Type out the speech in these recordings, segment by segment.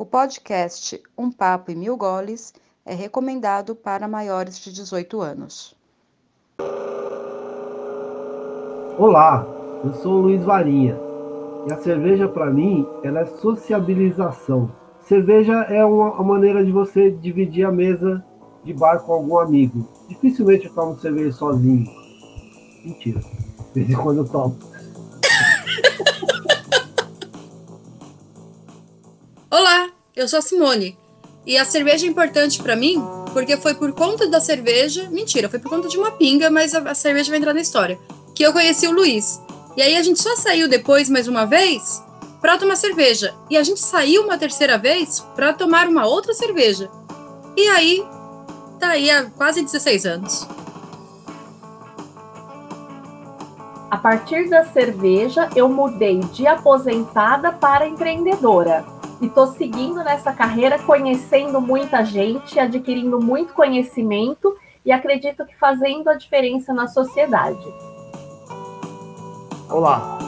O podcast Um Papo e Mil Goles é recomendado para maiores de 18 anos. Olá, eu sou o Luiz Varinha e a cerveja para mim ela é sociabilização. Cerveja é uma, maneira de você dividir a mesa de bar com algum amigo. Dificilmente eu tomo cerveja sozinho. Mentira. De vez em quando eu tomo. Eu sou a Simone. E a cerveja é importante para mim porque foi por conta da cerveja. Mentira, foi por conta de uma pinga, mas a, a cerveja vai entrar na história. Que eu conheci o Luiz. E aí a gente só saiu depois mais uma vez para tomar cerveja. E a gente saiu uma terceira vez para tomar uma outra cerveja. E aí, tá aí há quase 16 anos. A partir da cerveja, eu mudei de aposentada para empreendedora. E tô seguindo nessa carreira, conhecendo muita gente, adquirindo muito conhecimento e acredito que fazendo a diferença na sociedade. Olá,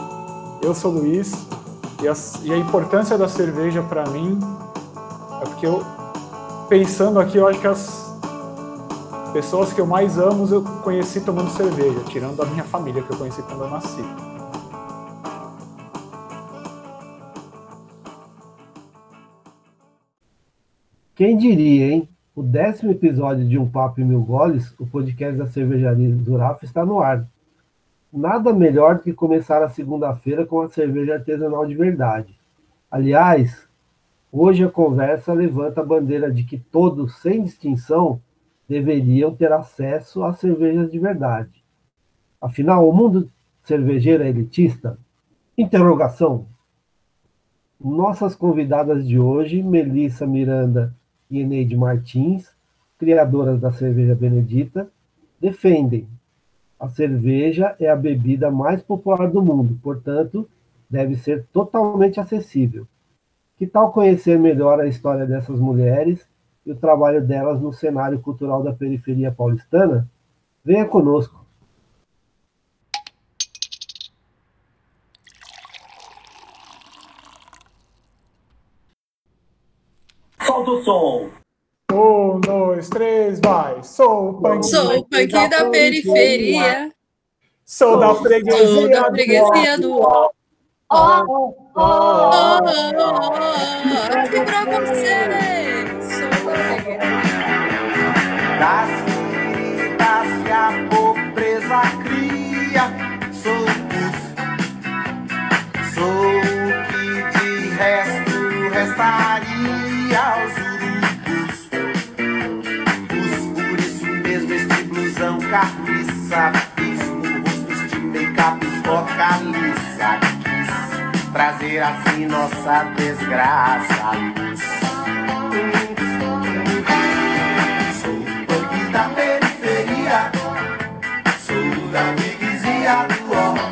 eu sou Luiz e a, e a importância da cerveja para mim é porque eu, pensando aqui, eu acho que as pessoas que eu mais amo eu conheci tomando cerveja, tirando a minha família que eu conheci quando eu nasci. Quem diria, hein? O décimo episódio de Um Papo e Mil Goles, o podcast da cervejaria Zurafa, está no ar. Nada melhor do que começar a segunda-feira com a cerveja artesanal de verdade. Aliás, hoje a conversa levanta a bandeira de que todos, sem distinção, deveriam ter acesso a cervejas de verdade. Afinal, o mundo cervejeiro é elitista? Interrogação. Nossas convidadas de hoje, Melissa Miranda e Eneide Martins, criadoras da cerveja Benedita, defendem a cerveja é a bebida mais popular do mundo, portanto, deve ser totalmente acessível. Que tal conhecer melhor a história dessas mulheres e o trabalho delas no cenário cultural da periferia paulistana? Venha conosco. Solta o som. Um, dois, três, vai. Sou o punk, Sou o punk da, da periferia. Sou da freguesia, Sou da freguesia do ó. Ó, ó, ó, aqui pra vocês. Sou da freguesia. Das carniça, pisco, rostos de make-up, foca lisa. Quis trazer assim nossa desgraça. Sou punk da periferia, sou da freguesia do ó.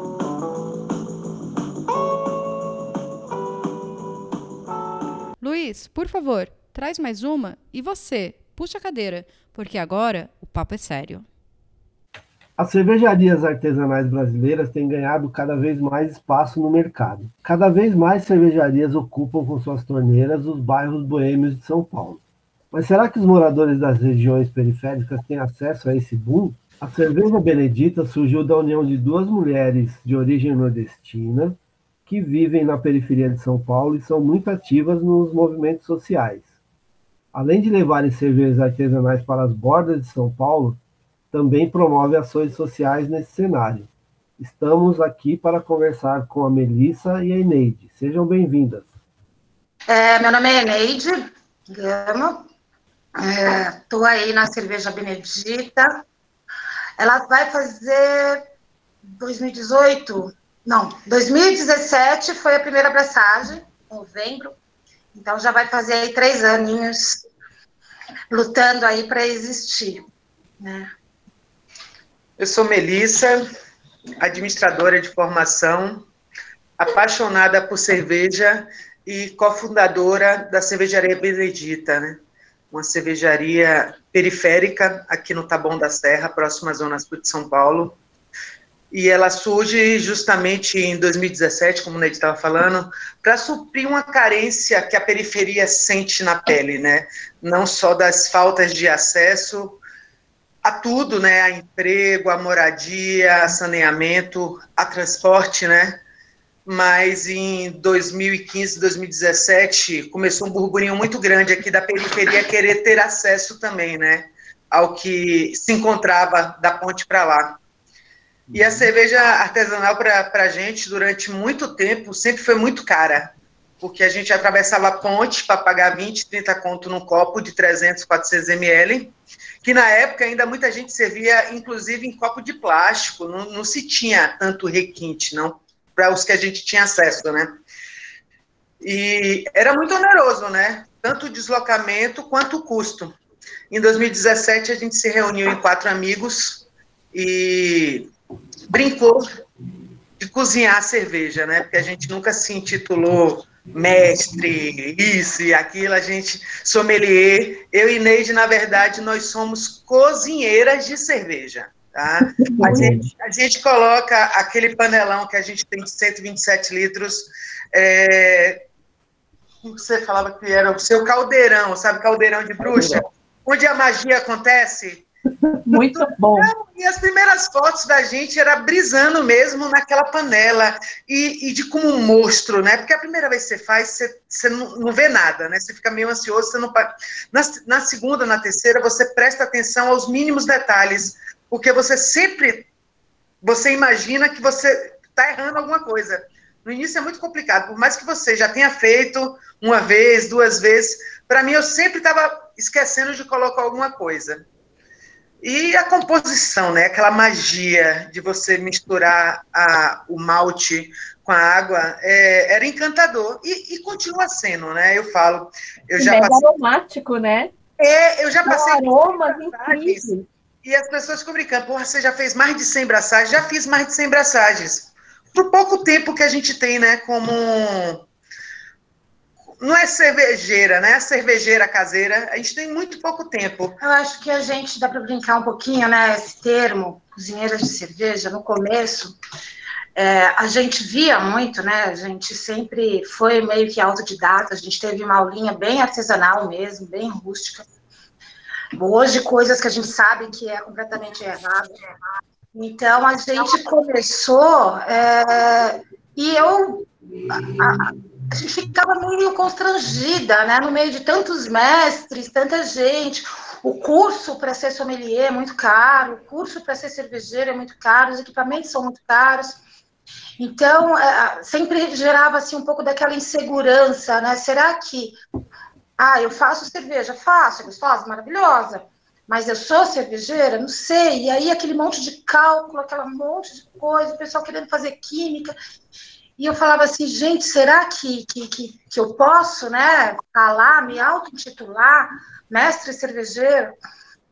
Luiz, por favor, traz mais uma e você, puxa a cadeira, porque agora o papo é sério. As cervejarias artesanais brasileiras têm ganhado cada vez mais espaço no mercado. Cada vez mais cervejarias ocupam com suas torneiras os bairros boêmios de São Paulo. Mas será que os moradores das regiões periféricas têm acesso a esse boom? A cerveja Benedita surgiu da união de duas mulheres de origem nordestina que vivem na periferia de São Paulo e são muito ativas nos movimentos sociais. Além de levarem cervejas artesanais para as bordas de São Paulo, também promove ações sociais nesse cenário. Estamos aqui para conversar com a Melissa e a Eneide. Sejam bem-vindas. É, meu nome é Eneide Gama. Estou é, aí na Cerveja Benedita. Ela vai fazer 2018 Não, 2017 foi a primeira abraçagem, novembro. Então já vai fazer aí três aninhos lutando aí para existir, né? Eu sou Melissa, administradora de formação, apaixonada por cerveja e cofundadora da Cervejaria Benedita, né? Uma cervejaria periférica aqui no Taboão da Serra, próxima à Zona Sul de São Paulo. E ela surge justamente em 2017, como o Ned estava falando, para suprir uma carência que a periferia sente na pele, né? Não só das faltas de acesso a tudo, né? A emprego, a moradia, a saneamento, a transporte, né? Mas em 2015, 2017, começou um burburinho muito grande aqui da periferia querer ter acesso também, né? Ao que se encontrava da ponte para lá. E a cerveja artesanal para a gente, durante muito tempo, sempre foi muito cara porque a gente atravessava a ponte para pagar 20, 30 conto num copo de 300, 400 ml, que na época ainda muita gente servia, inclusive, em copo de plástico, não, não se tinha tanto requinte, não, para os que a gente tinha acesso, né? E era muito oneroso, né? Tanto o deslocamento quanto o custo. Em 2017, a gente se reuniu em quatro amigos e brincou de cozinhar cerveja, né? Porque a gente nunca se intitulou mestre, isso e aquilo, a gente sommelier. Eu e Neide, na verdade, nós somos cozinheiras de cerveja. Tá? A, gente, a gente coloca aquele panelão que a gente tem de 127 litros. É, como você falava que era o seu caldeirão, sabe? Caldeirão de bruxa, onde a magia acontece. Muito bom. E as primeiras fotos da gente era brisando mesmo naquela panela e, e, de como um monstro, né? Porque a primeira vez que você faz, você, você não, não, vê nada, né? Você fica meio ansioso, você não na, na segunda, na terceira, você presta atenção aos mínimos detalhes, porque você sempre você imagina que você está errando alguma coisa. No início é muito complicado, por mais que você já tenha feito uma vez, duas vezes, para mim eu sempre estava esquecendo de colocar alguma coisa. E a composição, né? Aquela magia de você misturar a, o malte com a água é, era encantador e, e, continua sendo, né? Eu falo, eu já é passei... aromático, né? É, eu já passei aromas incríveis. E as pessoas ficam brincando, porra, você já fez mais de 100 braçagens? Já fiz mais de 100 braçagens. Por pouco tempo que a gente tem, né, como não é cervejeira, né? Cervejeira caseira. A gente tem muito pouco tempo. Eu acho que a gente dá para brincar um pouquinho, né? Esse termo, cozinheira de cerveja, no começo. É, a gente via muito, né? A gente sempre foi meio que autodidata. A gente teve uma aulinha bem artesanal mesmo, bem rústica. Hoje, coisas que a gente sabe que é completamente errado. Então, a gente começou. É, e eu. A, a ficava meio constrangida, né? No meio de tantos mestres, tanta gente. O curso para ser sommelier é muito caro, o curso para ser cervejeiro é muito caro, os equipamentos são muito caros. Então, é, sempre gerava assim um pouco daquela insegurança, né? Será que ah, eu faço cerveja, faço, é gostosa, maravilhosa, mas eu sou cervejeira? Não sei. E aí aquele monte de cálculo, aquela monte de coisa, o pessoal querendo fazer química. E eu falava assim, gente, será que, que, que, que eu posso, né, falar, me auto-intitular mestre cervejeiro?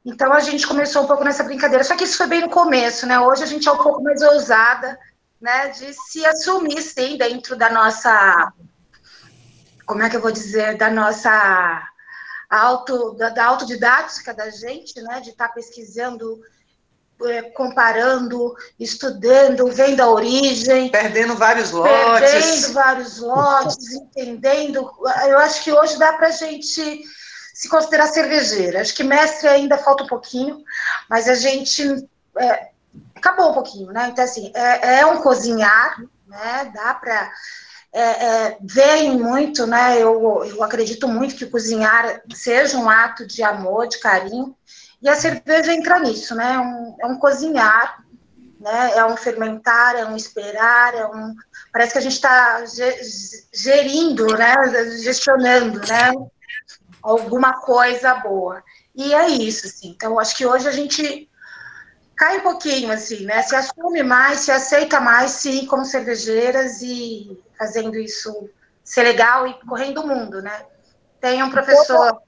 Então a gente começou um pouco nessa brincadeira, só que isso foi bem no começo, né? Hoje a gente é um pouco mais ousada, né, de se assumir, sim, dentro da nossa, como é que eu vou dizer, da nossa auto, da, da autodidática da gente, né, de estar tá pesquisando é, comparando, estudando, vendo a origem. Perdendo vários lotes. Perdendo vários lotes, entendendo. Eu acho que hoje dá para a gente se considerar cervejeira. Acho que mestre ainda falta um pouquinho, mas a gente. É, acabou um pouquinho, né? Então, assim, é, é um cozinhar, né? Dá para. É, é, veem muito, né? Eu, eu acredito muito que cozinhar seja um ato de amor, de carinho, e a cerveja entra nisso, né? É um, é um cozinhar, né? É um fermentar, é um esperar, é um. Parece que a gente está gerindo, né? Gestionando, né? Alguma coisa boa. E é isso, assim. Então, acho que hoje a gente cai um pouquinho, assim, né? Se assume mais, se aceita mais, sim, como cervejeiras e fazendo isso ser legal e correndo o mundo, né? Tem um professor.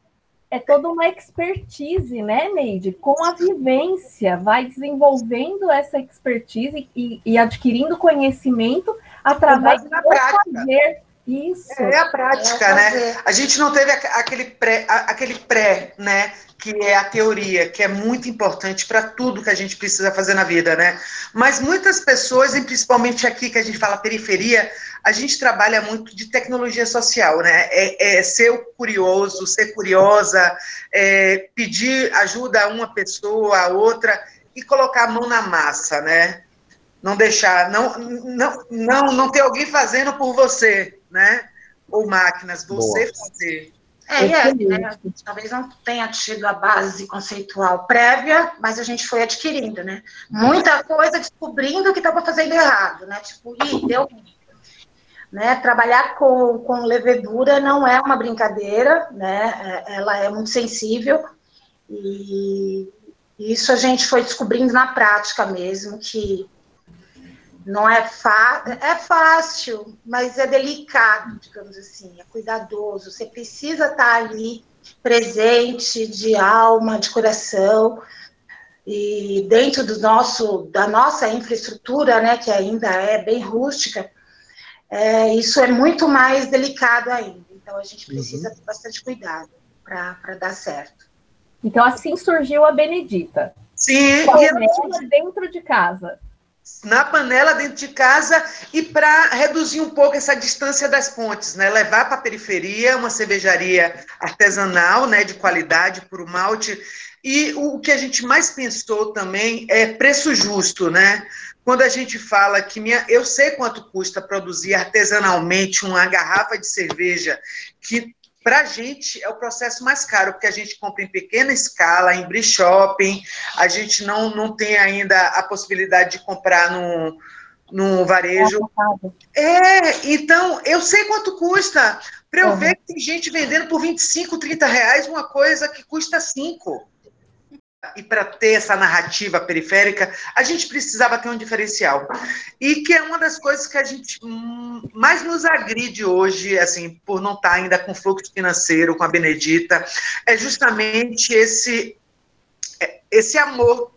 É toda uma expertise, né, Neide? Com a vivência, vai desenvolvendo essa expertise e, e adquirindo conhecimento através da prática. fazer. Isso. É a prática, É né? A gente não teve aqu- aquele pré, aquele pré, né? Que é a teoria, que é muito importante para tudo que a gente precisa fazer na vida, né? Mas muitas pessoas, e principalmente aqui que a gente fala periferia, a gente trabalha muito de tecnologia social, né? É, é ser curioso, ser curiosa, é pedir ajuda a uma pessoa, a outra e colocar a mão na massa, né? Não deixar, não, não, não, não ter alguém fazendo por você, né? Ou máquinas, você Boa. fazer. É, e é, né? Talvez não tenha tido a base conceitual prévia, mas a gente foi adquirindo, né? Muita coisa descobrindo que estava fazendo errado, né? Tipo, ih, deu. Né? Trabalhar com, com levedura não é uma brincadeira, né? É- Ela é muito sensível e isso a gente foi descobrindo na prática mesmo, que não é, fa é fácil, mas é delicado, digamos assim, é cuidadoso. Você precisa estar ali presente, de alma, de coração, e dentro do nosso, da nossa infraestrutura, né, que ainda é bem rústica, é, isso é muito mais delicado ainda. Então a gente precisa ter bastante cuidado para dar certo. Então, assim surgiu a Benedita. Sim, e Panela dentro de casa. Na panela dentro de casa e para reduzir um pouco essa distância das pontes, né? Levar para a periferia uma cervejaria artesanal, né, de qualidade, puro malte. E o que a gente mais pensou também é preço justo, né? Quando a gente fala que minha, eu sei quanto custa produzir artesanalmente uma garrafa de cerveja, que para a gente é o processo mais caro, porque a gente compra em pequena escala, em free shopping, a gente não, não tem ainda a possibilidade de comprar no, no varejo. É, então, eu sei quanto custa. Para eu Uhum. ver que tem gente vendendo por 25, 30 reais uma coisa que custa 5. E para ter essa narrativa periférica, a gente precisava ter um diferencial. E que é uma das coisas que a gente hum, mais nos agride hoje, assim, por não estar ainda com fluxo financeiro com a Benedita, é justamente esse, é, esse amor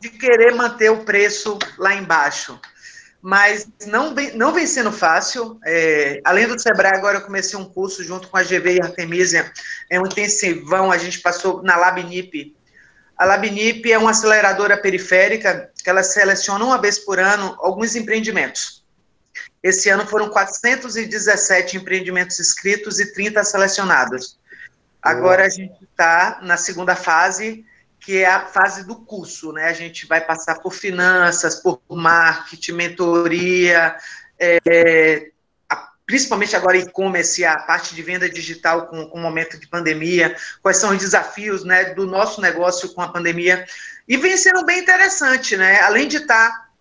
de querer manter o preço lá embaixo. Mas não vem, não vem sendo fácil. É, além do Sebrae, agora eu comecei um curso junto com a GV e a Artemisia, é um intensivão, a gente passou na LabNIP. A LabNIP é uma aceleradora periférica que ela seleciona uma vez por ano alguns empreendimentos. Esse ano foram 417 empreendimentos inscritos e 30 selecionados. Agora a gente está na segunda fase, que é a fase do curso, né? A gente vai passar por finanças, por marketing, mentoria, é, principalmente agora e-commerce, a parte de venda digital com, o momento de pandemia, quais são os desafios né, do nosso negócio com a pandemia. E vem sendo bem interessante, né? Além de estar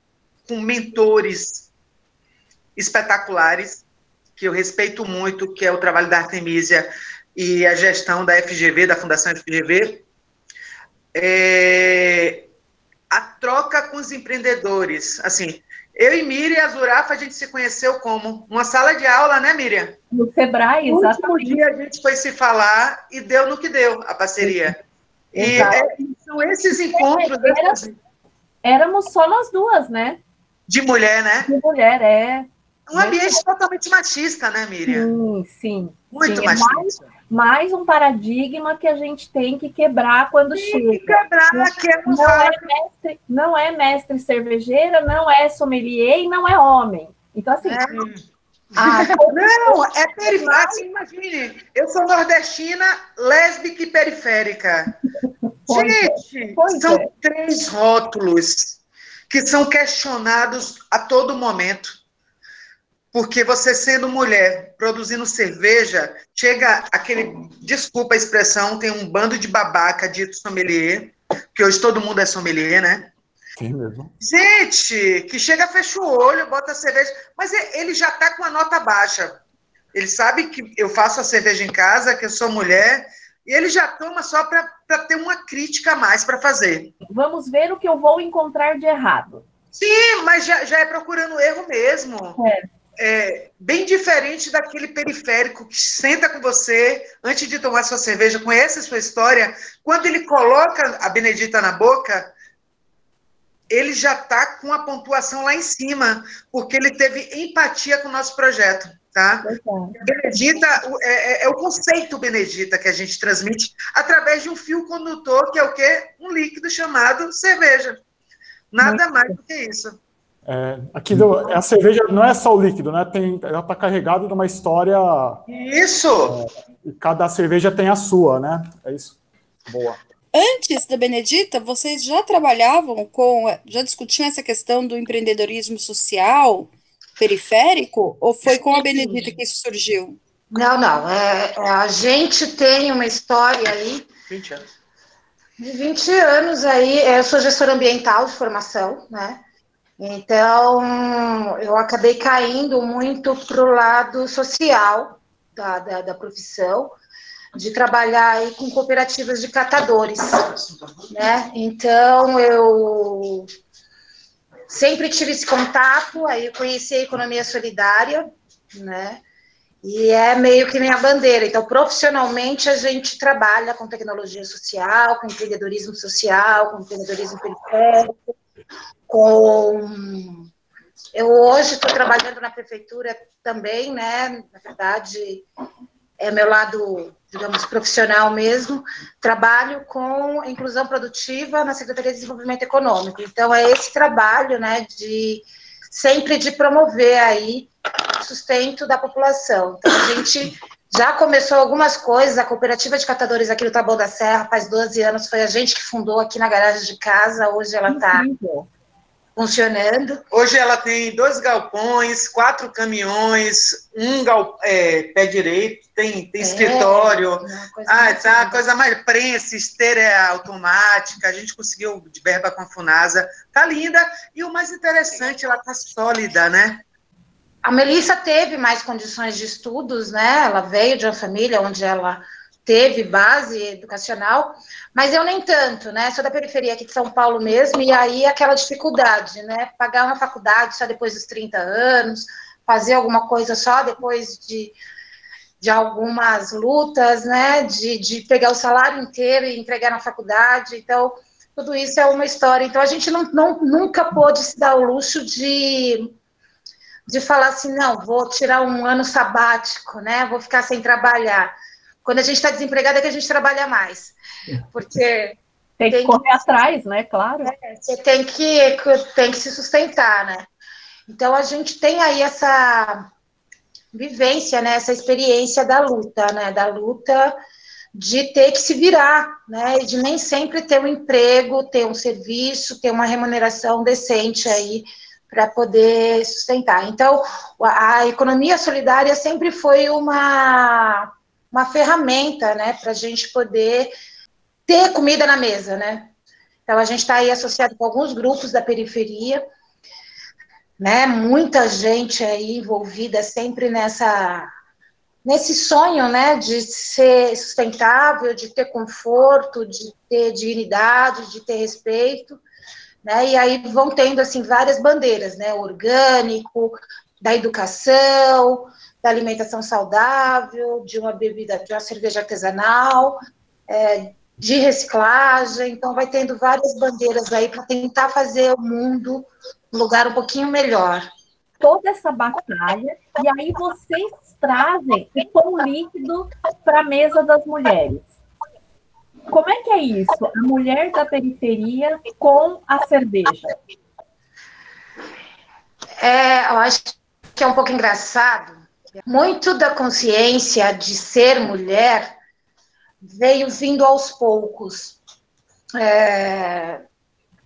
com mentores espetaculares, que eu respeito muito, que é o trabalho da Artemisia e a gestão da FGV, da Fundação FGV, é, a troca com os empreendedores. Assim, eu e Miriam Azurafa, a gente se conheceu como uma sala de aula, né, Miriam? No Sebrae, No último exatamente. dia a gente foi se falar e deu no que deu a parceria. E Exato. é, são esses encontros Era- Éramos só nós duas, né? de mulher, né? De mulher, é. Um ambiente totalmente machista, né, Miriam? Sim, sim. Muito sim, é mais, machista. Mais um paradigma que a gente tem que quebrar quando Tem que chega. quebrar, que é uma Não fala é, mestre, não é mestre cervejeira, não é sommelier e não é homem. Então, assim, a- Não, é periférica. Assim, imagine, eu sou nordestina, lésbica e periférica. Pois é, Gente, pois são é. três rótulos que são questionados a todo momento. Porque você sendo mulher, produzindo cerveja, chega aquele, desculpa a expressão, tem um bando de babaca dito sommelier, que hoje todo mundo é sommelier, né? Sim mesmo. Gente, que chega, fecha o olho, bota a cerveja, mas e- ele já está com a nota baixa. Ele sabe que eu faço a cerveja em casa, que eu sou mulher, e ele já toma só para para ter uma crítica a mais para fazer. Vamos ver o que eu vou encontrar de errado. Sim, mas já, já é procurando erro mesmo. É. É, bem diferente daquele periférico que senta com você antes de tomar sua cerveja, conhece a sua história. Quando ele coloca a Benedita na boca, ele já está com a pontuação lá em cima, porque ele teve empatia com o nosso projeto. Tá? Benedita é, é, é, o conceito Benedita que a gente transmite através de um fio condutor, que é o quê? Um líquido chamado cerveja. Nada Muito mais do que isso. É, aquilo, a cerveja não é só o líquido, né? Tem, ela está carregada de uma história. Isso! É, cada cerveja tem a sua, né? É isso. Boa. Antes da Benedita, vocês já trabalhavam com, já discutiam essa questão do empreendedorismo social periférico? Ou foi com a Benedita que isso surgiu? Não, não. É, é, a gente tem uma história aí. 20 anos. De 20 anos aí. Eu sou gestora ambiental de formação, né? Então, eu acabei caindo muito para o lado social da, da, da profissão de trabalhar aí com cooperativas de catadores, né? Então eu sempre tive esse contato, aí eu conheci a economia solidária, né? E é meio que minha bandeira. Então, profissionalmente, a gente trabalha com tecnologia social, com empreendedorismo social, com empreendedorismo periférico, com. Eu hoje estou trabalhando na prefeitura também, né? Na verdade, é meu lado, digamos, profissional mesmo, trabalho com inclusão produtiva na Secretaria de Desenvolvimento Econômico. Então, é esse trabalho, né, de sempre de promover aí o sustento da população. Então, a gente já começou algumas coisas, a cooperativa de catadores aqui do Taboão da Serra, faz 12 anos, foi a gente que fundou aqui na garagem de casa, hoje ela está funcionando. Hoje ela tem dois galpões, quatro caminhões, um gal, é, pé direito, tem, tem é, escritório. Ah, tá, coisa mais prensa, esteira automática, a gente conseguiu de verba com a Funasa. Tá linda. E o mais interessante, ela tá sólida, né? A Melissa teve mais condições de estudos, né? Ela veio de uma família onde ela teve base educacional, mas eu nem tanto, né? Sou da periferia aqui de São Paulo mesmo, e aí aquela dificuldade, né? Pagar uma faculdade só depois dos 30 anos, fazer alguma coisa só depois de, de algumas lutas, né? De, de pegar o salário inteiro e entregar na faculdade. Então, tudo isso é uma história. Então, a gente não, não, nunca pôde se dar o luxo de, de falar assim, não, vou tirar um ano sabático, né? Vou ficar sem trabalhar quando a gente está desempregado é que a gente trabalha mais. Porque. Tem que tem correr que, atrás, né? Claro. É, você tem que, tem que se sustentar, né? Então a gente tem aí essa vivência, né? Essa experiência da luta, né? Da luta de ter que se virar, né? E de nem sempre ter um emprego, ter um serviço, ter uma remuneração decente aí para poder sustentar. Então, a, economia solidária sempre foi uma uma ferramenta, né, para a gente poder ter comida na mesa, né? Então a gente está aí associado com alguns grupos da periferia, né? Muita gente aí envolvida sempre nessa nesse sonho, né, de ser sustentável, de ter conforto, de ter dignidade, de ter respeito, né? E aí vão tendo assim várias bandeiras, né? orgânico, da educação, da alimentação saudável, de uma bebida, de uma cerveja artesanal, é, de reciclagem. Então, vai tendo várias bandeiras aí para tentar fazer o mundo um lugar um pouquinho melhor. Toda essa batalha, e aí vocês trazem o pão líquido para a mesa das mulheres. Como é que é isso? A mulher da periferia com a cerveja? É, eu acho que é um pouco engraçado, muito da consciência de ser mulher veio vindo aos poucos. É,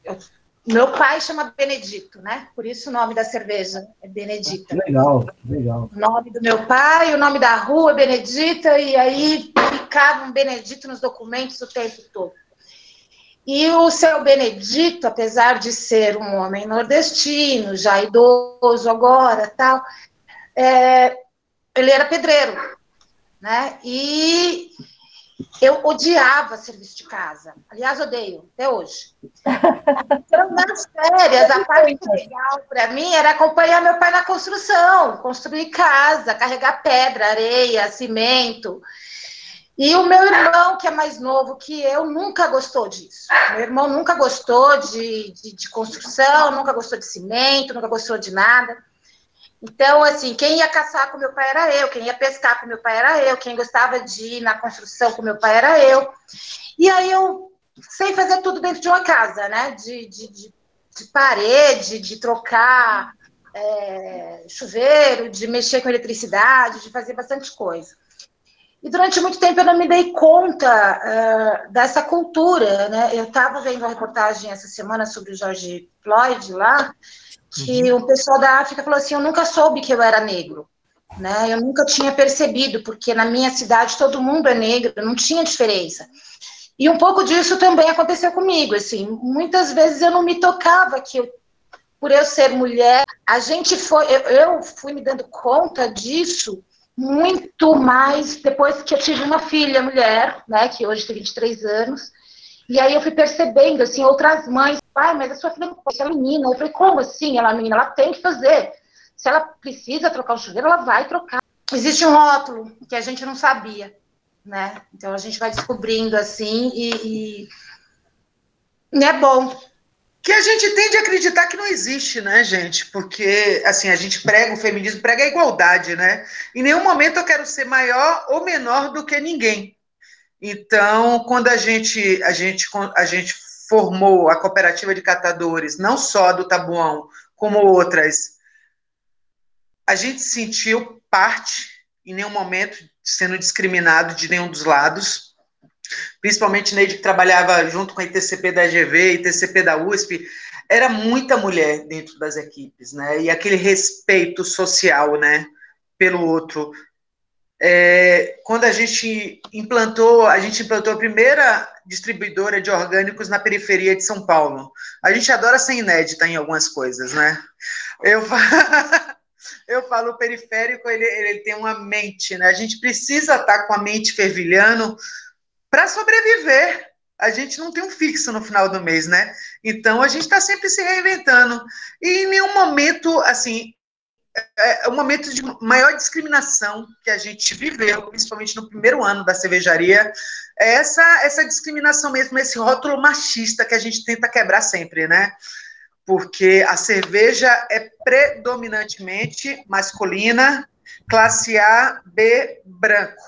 eu, meu pai chama Benedito, né? Por isso o nome da cerveja é Benedita. Legal, legal. O nome do meu pai, o nome da rua é Benedita, e aí ficava um Benedito nos documentos o tempo todo. E o seu Benedito, apesar de ser um homem nordestino, já idoso agora, tal, é, ele era pedreiro, né? E Eu odiava serviço de casa. Aliás, odeio, até hoje. Então, nas férias, a parte legal para mim era acompanhar meu pai na construção, construir casa, carregar pedra, areia, cimento. E o meu irmão, que é mais novo que eu, nunca gostou disso. Meu irmão nunca gostou de, de, de construção, nunca gostou de cimento, nunca gostou de nada. Então, assim, quem ia caçar com meu pai era eu, quem ia pescar com meu pai era eu, quem gostava de ir na construção com meu pai era eu. E aí eu sei fazer tudo dentro de uma casa, né? De, de, de, de parede, de trocar é, chuveiro, de mexer com eletricidade, de fazer bastante coisa. E durante muito tempo eu não me dei conta uh, dessa cultura, né? Eu estava vendo uma reportagem essa semana sobre o George Floyd lá, que uhum. o pessoal da África falou assim: eu nunca soube que eu era negro. Né? Eu nunca tinha percebido, porque na minha cidade todo mundo é negro, não tinha diferença. E um pouco disso também aconteceu comigo, assim, muitas vezes eu não me tocava que eu, por eu ser mulher, a gente foi, eu, eu fui me dando conta disso muito mais depois que eu tive uma filha mulher, né, que hoje tem 23 anos, e aí eu fui percebendo, assim, outras mães, pai, mas a sua filha não pode ser menina. Eu falei, como assim? Ela é menina, ela tem que fazer. Se ela precisa trocar o chuveiro, ela vai trocar. Existe um rótulo que a gente não sabia, né? Então a gente vai descobrindo assim e, e é bom. Que a gente tende a acreditar que não existe, né, gente? Porque, assim, a gente prega o feminismo, prega a igualdade, né? Em nenhum momento eu quero ser maior ou menor do que ninguém. Então, quando a gente, a gente, a gente formou a cooperativa de catadores, não só do Tabuão, como outras, a gente sentiu parte, em nenhum momento, sendo discriminado de nenhum dos lados, principalmente Neide, que trabalhava junto com a ITCP da GV, ITCP da USP, era muita mulher dentro das equipes, né? E aquele respeito social, né, pelo outro, é, quando a gente implantou, a gente implantou a primeira distribuidora de orgânicos na periferia de São Paulo. A gente adora ser inédita em algumas coisas, né? Eu falo, eu falo periférico, ele, ele tem uma mente, né? A gente precisa estar com a mente fervilhando para sobreviver. A gente não tem um fixo no final do mês, né? Então a gente está sempre se reinventando. E em nenhum momento, assim, é, é um momento de maior discriminação que a gente viveu, principalmente no primeiro ano da cervejaria, é essa, essa discriminação mesmo, esse rótulo machista que a gente tenta quebrar sempre, né? Porque a cerveja é predominantemente masculina, classe A, B, branco.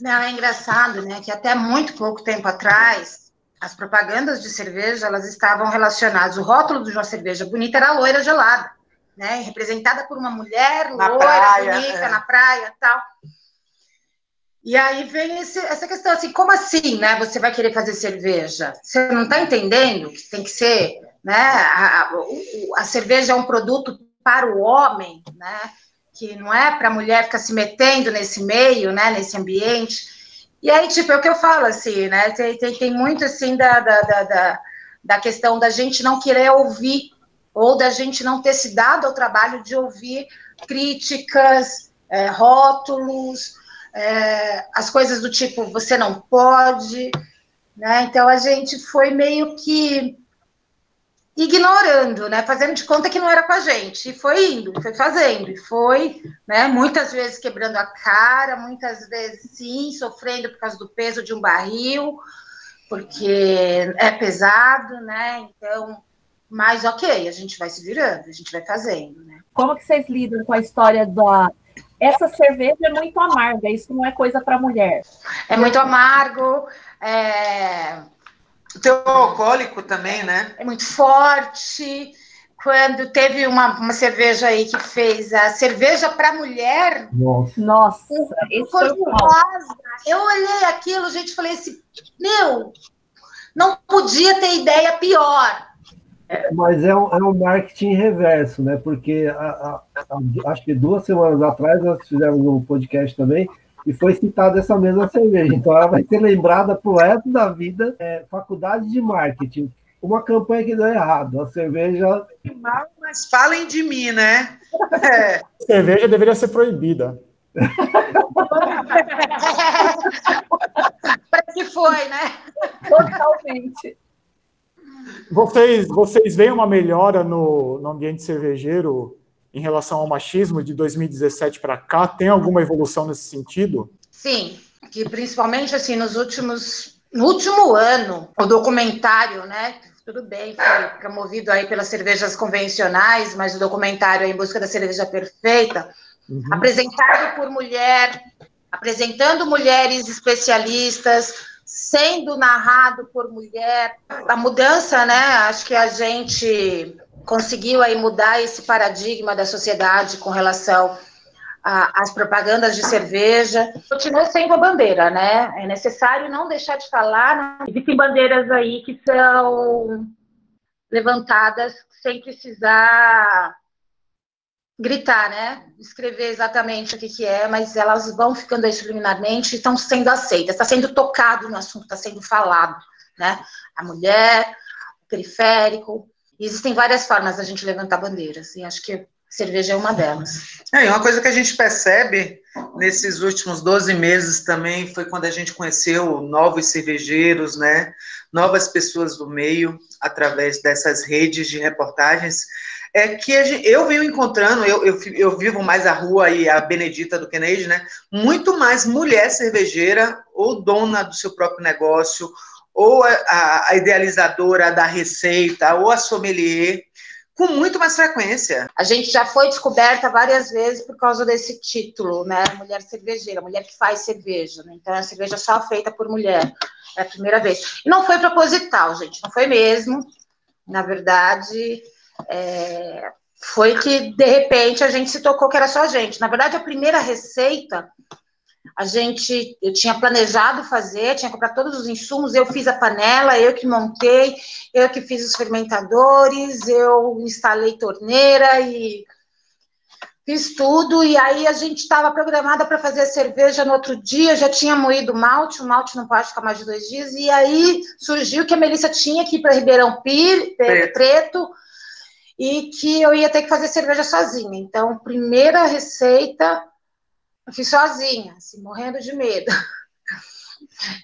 Não, é engraçado, né, que até muito pouco tempo atrás, as propagandas de cerveja, elas estavam relacionadas, o rótulo de uma cerveja bonita era loira gelada né? Representada por uma mulher na loira, praia, bonita, é. na praia tal. E aí vem esse, essa questão assim, como assim, né? Você vai querer fazer cerveja? Você não está entendendo que tem que ser, né? A, a, a, cerveja é um produto para o homem, né? Que não é para a mulher ficar se metendo nesse meio, né? Nesse ambiente. E aí, tipo, é o que eu falo, assim, né? Tem, tem, tem muito, assim, da, da, da, da questão da gente não querer ouvir ou da gente não ter se dado ao trabalho de ouvir críticas, é, rótulos, é, as coisas do tipo você não pode, né? Então a gente foi meio que ignorando, né? Fazendo de conta que não era com a gente, e foi indo, foi fazendo, e foi, né? Muitas vezes quebrando a cara, muitas vezes sim, sofrendo por causa do peso de um barril, porque é pesado, né? Então mas ok, a gente vai se virando, a gente vai fazendo, né? Como que vocês lidam com a história da essa cerveja é muito amarga, isso não é coisa para mulher. É muito amargo, é... Teu alcoólico também, né? É muito forte. Quando teve uma, uma cerveja aí que fez a cerveja para mulher. Nossa. Nossa, foi Eu olhei aquilo, gente, falei assim, meu, não podia ter ideia pior. É, mas é um, é um marketing reverso, né? Porque a, a, a, acho que duas semanas atrás nós fizemos um podcast também e foi citada essa mesma cerveja. Então ela vai ser lembrada pro resto da vida. É, faculdade de marketing. Uma campanha que deu errado. A cerveja. Mas falem de mim, né? É. Cerveja deveria ser proibida. foi, né? Totalmente. Vocês, vocês veem uma melhora no, no ambiente cervejeiro em relação ao machismo de 2017 para cá? Tem alguma evolução nesse sentido? Sim, que principalmente assim nos últimos, no último ano, o documentário, né? Tudo bem, foi promovido aí pelas cervejas convencionais, mas o documentário Em Busca da Cerveja Perfeita, uhum. apresentado por mulher, apresentando mulheres especialistas, sendo narrado por mulher. A mudança, né? Acho que a gente conseguiu aí mudar esse paradigma da sociedade com relação às propagandas de cerveja. Continua sendo a bandeira, né? É necessário não deixar de falar. Existem bandeiras aí que são levantadas sem precisar gritar, né? Escrever exatamente o que, que é, mas elas vão ficando aí subliminarmente e estão sendo aceitas, está sendo tocado no assunto, está sendo falado, né? A mulher, o periférico, existem várias formas da gente levantar bandeiras, e acho que cerveja é uma delas. É, uma coisa que a gente percebe nesses últimos 12 meses também foi quando a gente conheceu novos cervejeiros, né? Novas pessoas do meio, através dessas redes de reportagens, é que eu venho encontrando, eu, eu, eu, vivo mais a rua e a Benedita do Kennedy, né? Muito mais mulher cervejeira ou dona do seu próprio negócio, ou a, a idealizadora da receita, ou a sommelier, com muito mais frequência. A gente já foi descoberta várias vezes por causa desse título, né? Mulher cervejeira, mulher que faz cerveja. Né? Então, é a cerveja só feita por mulher. É a primeira vez. E não foi proposital, gente, não foi mesmo. Na verdade, é... foi que, de repente, a gente se tocou que era só a gente. Na verdade, a primeira receita a gente, eu tinha planejado fazer, tinha comprado todos os insumos, eu fiz a panela, eu que montei, eu que fiz os fermentadores, eu instalei torneira e fiz tudo. E aí a gente estava programada para fazer a cerveja no outro dia, já tinha moído malte, o malte não pode ficar mais de dois dias. E aí surgiu que a Melissa tinha que ir para Ribeirão Pir, Preto. Preto e que eu ia ter que fazer cerveja sozinha. Então, primeira receita eu fiz sozinha, assim, morrendo de medo.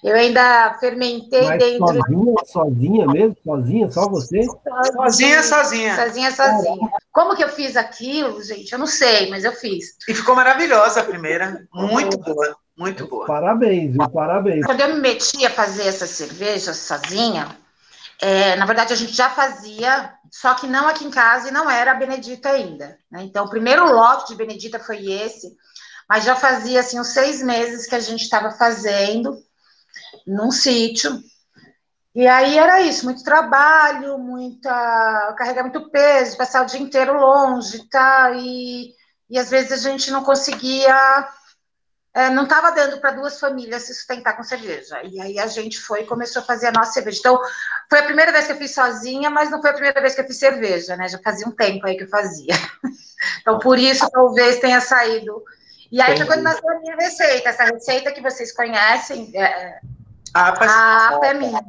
Eu ainda fermentei Mas dentro. Sozinha, sozinha mesmo? Sozinha, só você? Sozinha, sozinha. Sozinha, sozinha. Como que eu fiz aquilo, gente? Eu não sei, mas eu fiz. E ficou maravilhosa a primeira. Muito boa, muito boa. Parabéns, viu? Parabéns. Quando eu me meti a fazer essa cerveja sozinha, é, na verdade a gente já fazia, só que não aqui em casa e não era a Benedita ainda. Né? Então, o primeiro lote de Benedita foi esse. Mas já fazia assim uns seis meses que a gente estava fazendo num sítio. E aí era isso, muito trabalho, muita carregar muito peso, passar o dia inteiro longe, tá? E, e às vezes a gente não conseguia, é, não estava dando para duas famílias se sustentar com cerveja. E aí a gente foi e começou a fazer a nossa cerveja. Então, foi a primeira vez que eu fiz sozinha, mas não foi a primeira vez que eu fiz cerveja, né? Já fazia um tempo aí que eu fazia. Então, por isso, talvez tenha saído e aí foi quando nasceu a minha receita, essa receita que vocês conhecem, é, a APA, a APA é minha.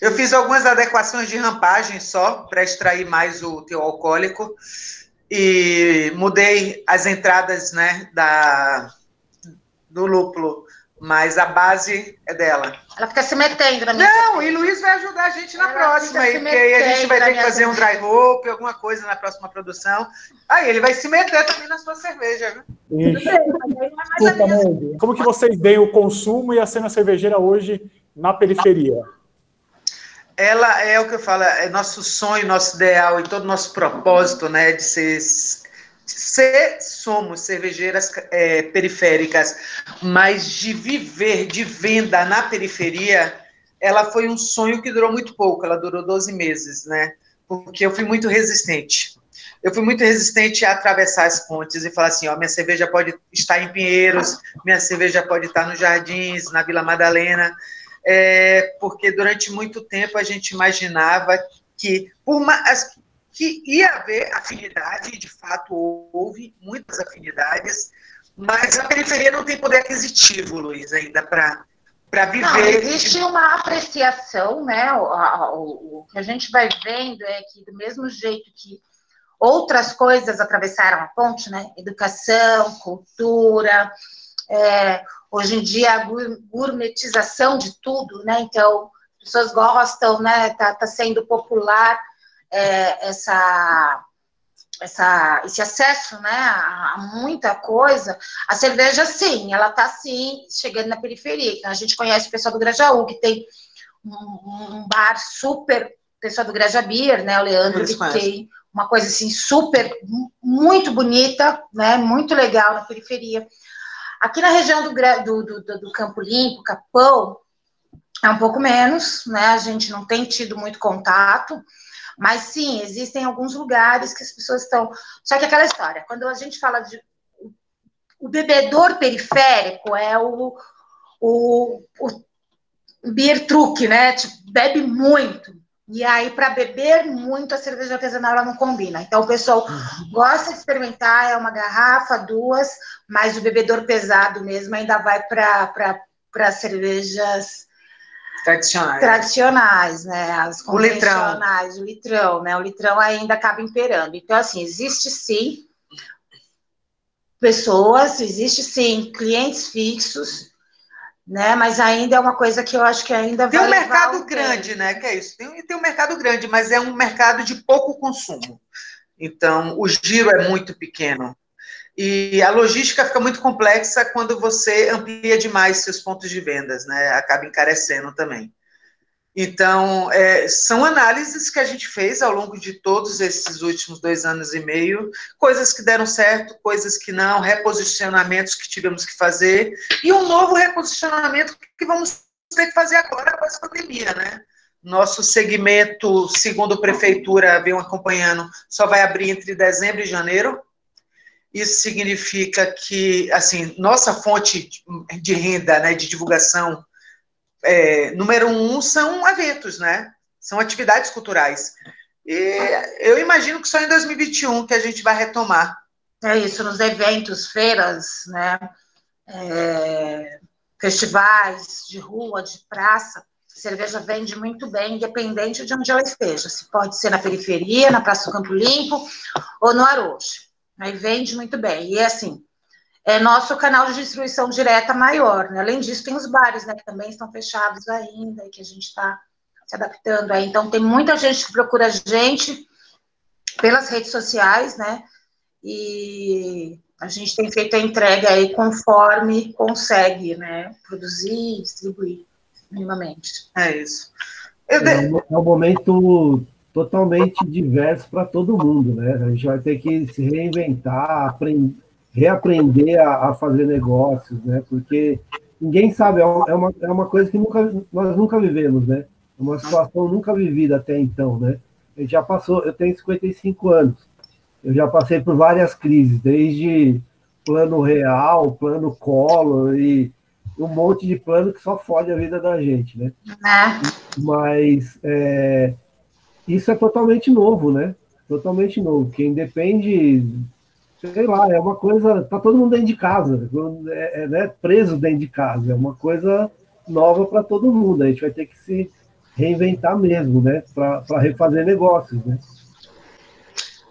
Eu fiz algumas adequações de rampagem só, para extrair mais o teu alcoólico, e mudei as entradas né, da, do lúpulo mas a base é dela. Ela fica se metendo na minha Não, e Luiz vai ajudar a gente na Ela próxima aí, porque aí a gente vai ter que fazer um dry hop, alguma coisa na próxima produção. Aí ele vai se meter também na sua cerveja, né? Como que vocês veem o consumo e a cena cervejeira hoje na periferia? Ela é o que eu falo, é nosso sonho, nosso ideal e todo nosso propósito, né, de ser se somos cervejeiras é, periféricas, mas de viver de venda na periferia, ela foi um sonho que durou muito pouco, ela durou 12 meses, né? Porque eu fui muito resistente. Eu fui muito resistente a atravessar as pontes e falar assim: ó, minha cerveja pode estar em Pinheiros, minha cerveja pode estar nos Jardins, na Vila Madalena, é, porque durante muito tempo a gente imaginava que, por mais, que ia haver afinidade, de fato houve muitas afinidades, mas a periferia não tem poder aquisitivo, Luiz, ainda para para viver. Não, existe uma apreciação, né? O, o, o, que a gente vai vendo é que, do mesmo jeito que outras coisas atravessaram a ponte, né? Educação, cultura, é, hoje em dia a gourmetização de tudo, né? Então, as pessoas gostam, né? Tá, tá sendo popular é, essa, essa, esse acesso, né? A, a, muita coisa. A cerveja, sim, ela tá sim chegando na periferia. Então, a gente conhece o pessoal do Grajaú, que tem um, um bar super pessoal do Graja Beer, né? O Leandro, que tem uma coisa assim super, muito bonita, né? Muito legal na periferia. Aqui na região do, do, do, do Campo Limpo, Capão, é um pouco menos, né? A gente não tem tido muito contato, mas sim, existem alguns lugares que as pessoas estão. Só que aquela história, quando a gente fala de. O bebedor periférico é o, o, o beer truque, né? Tipo, bebe muito. E aí, para beber muito, a cerveja artesanal ela não combina. Então, o pessoal uhum. gosta de experimentar, é uma garrafa, duas, mas o bebedor pesado mesmo ainda vai para cervejas tradicionais. tradicionais, né? As convencionais, o litrão. o litrão, né? O litrão ainda acaba imperando. Então, assim, existe sim pessoas, existe sim clientes fixos né? Mas ainda é uma coisa que eu acho que ainda tem um mercado grande, né? Que é isso. Tem, tem um mercado grande, mas é um mercado de pouco consumo. Então, o giro é muito pequeno. E a logística fica muito complexa quando você amplia demais seus pontos de vendas, né? Acaba encarecendo também. Então, é, são análises que a gente fez ao longo de todos esses últimos dois anos e meio, coisas que deram certo, coisas que não, reposicionamentos que tivemos que fazer, e um novo reposicionamento que vamos ter que fazer agora após a pandemia, né? Nosso segmento, segundo a prefeitura vem acompanhando, só vai abrir entre dezembro e janeiro. Isso significa que, assim, nossa fonte de renda, né, de divulgação, é, número um são eventos, né? São atividades culturais. E eu imagino que só em 2021 que a gente vai retomar. É isso, nos eventos, feiras, né? É, festivais de rua, de praça, cerveja vende muito bem, independente de onde ela esteja. Se pode ser na periferia, na Praça do Campo Limpo ou no Arojo. Aí vende muito bem. E é assim, é nosso canal de distribuição direta maior. Né? Além disso, tem os bares, né, que também estão fechados ainda e que a gente está se adaptando aí. Então, tem muita gente que procura a gente pelas redes sociais, né? E a gente tem feito a entrega aí conforme consegue, né? Produzir, distribuir minimamente. É isso. É, um, é um momento totalmente diverso para todo mundo, né? A gente vai ter que se reinventar, aprender reaprender a, a, fazer negócios, né? Porque ninguém sabe, é uma, é uma coisa que nunca, nós nunca vivemos, né? É uma situação nunca vivida até então, né? A gente já passou, eu tenho 55 anos, eu já passei por várias crises, desde plano real, plano colo e um monte de plano que só fode a vida da gente, né? É. Mas é, isso é totalmente novo, né? Totalmente novo. Quem depende sei lá, é uma coisa. Tá todo mundo dentro de casa, é, é né, preso dentro de casa. É uma coisa nova para todo mundo. A gente vai ter que se reinventar mesmo, né? Para refazer negócios, né?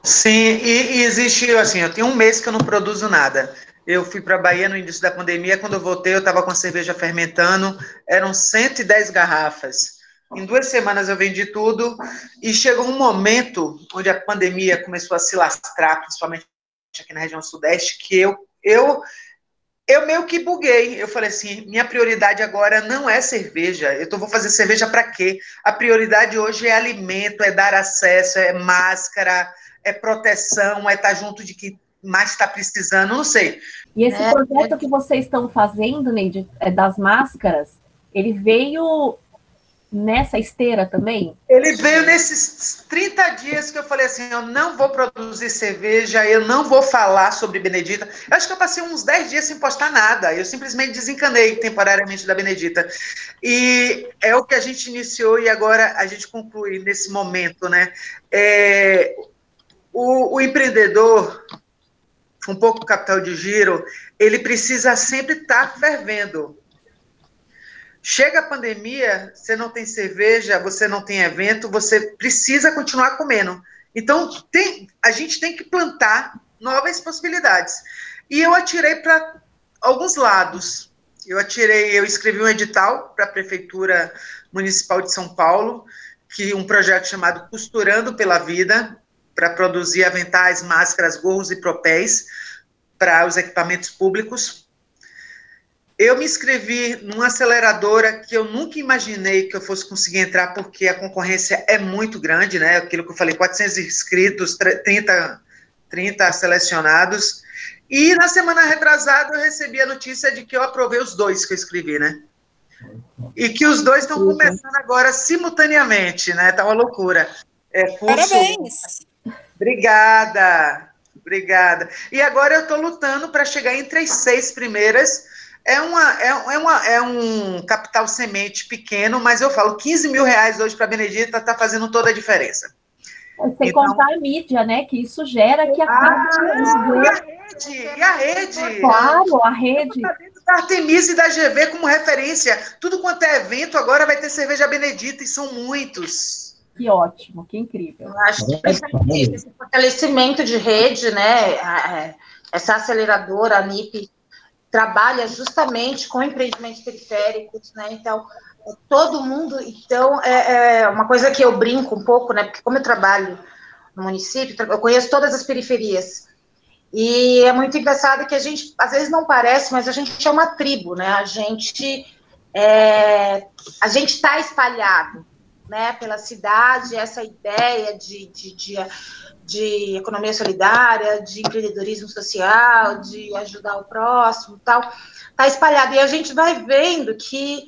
Sim, e, e, existe, assim, eu tenho um mês que eu não produzo nada. Eu fui para a Bahia no início da pandemia, quando eu voltei, eu estava com a cerveja fermentando, eram 110 garrafas. Em duas semanas eu vendi tudo, e chegou um momento onde a pandemia começou a se lastrar, principalmente aqui na região sudeste, que eu, eu, eu meio que buguei. Eu falei assim: minha prioridade agora não é cerveja. Eu tô, vou fazer cerveja para quê? A prioridade hoje é alimento, é dar acesso, é máscara, é proteção, é estar tá junto de quem mais está precisando, não sei. E esse é, projeto é... que vocês estão fazendo, Neide, é das máscaras, ele veio nessa esteira também? Ele veio nesses 30 dias que eu falei assim: eu não vou produzir cerveja, eu não vou falar sobre Benedita. Eu acho que eu passei uns 10 dias sem postar nada. Eu simplesmente desencanei temporariamente da Benedita. E é o que a gente iniciou e agora a gente conclui nesse momento, né? É, o, o empreendedor, um pouco capital de giro, ele precisa sempre estar tá fervendo Chega a pandemia, você não tem cerveja, você não tem evento, você precisa continuar comendo. Então, tem, a gente tem que plantar novas possibilidades. E eu atirei para alguns lados. Eu atirei, eu escrevi um edital para a Prefeitura Municipal de São Paulo, que um projeto chamado Costurando pela Vida, para produzir aventais, máscaras, gorros e propéis para os equipamentos públicos. Eu me inscrevi numa aceleradora que eu nunca imaginei que eu fosse conseguir entrar, porque a concorrência é muito grande, né? Aquilo que eu falei, 400 inscritos, 30, 30 selecionados. E na semana retrasada eu recebi a notícia de que eu aprovei os dois que eu escrevi, né? E que os dois estão começando agora simultaneamente, né? Tá uma loucura. É curso... Parabéns! Obrigada, obrigada. E agora eu estou lutando para chegar entre as seis primeiras. É, uma, é, é, uma, é um capital semente pequeno, mas eu falo, 15 mil reais hoje para a Benedita está fazendo toda a diferença. Sem então, contar a mídia, né? Que isso gera que a ah, e a rede, e a rede. Claro, a rede. Da Artemisa e da GV como referência. Tudo quanto é evento agora vai ter cerveja Benedita e são muitos. Que ótimo, que incrível. Eu acho que esse fortalecimento de rede, né? É, essa aceleradora, a NIP, trabalha justamente com empreendimentos periféricos, né? Então, todo mundo. Então, é, é, uma coisa que eu brinco um pouco, né? Porque como eu trabalho no município, eu conheço todas as periferias. E é muito engraçado que a gente, às vezes não parece, mas a gente é uma tribo, né? A gente é, a gente está espalhado, né? Pela cidade, essa ideia de, de, de, de economia solidária, de empreendedorismo social, de ajudar o próximo, tal, está espalhado. E a gente vai vendo que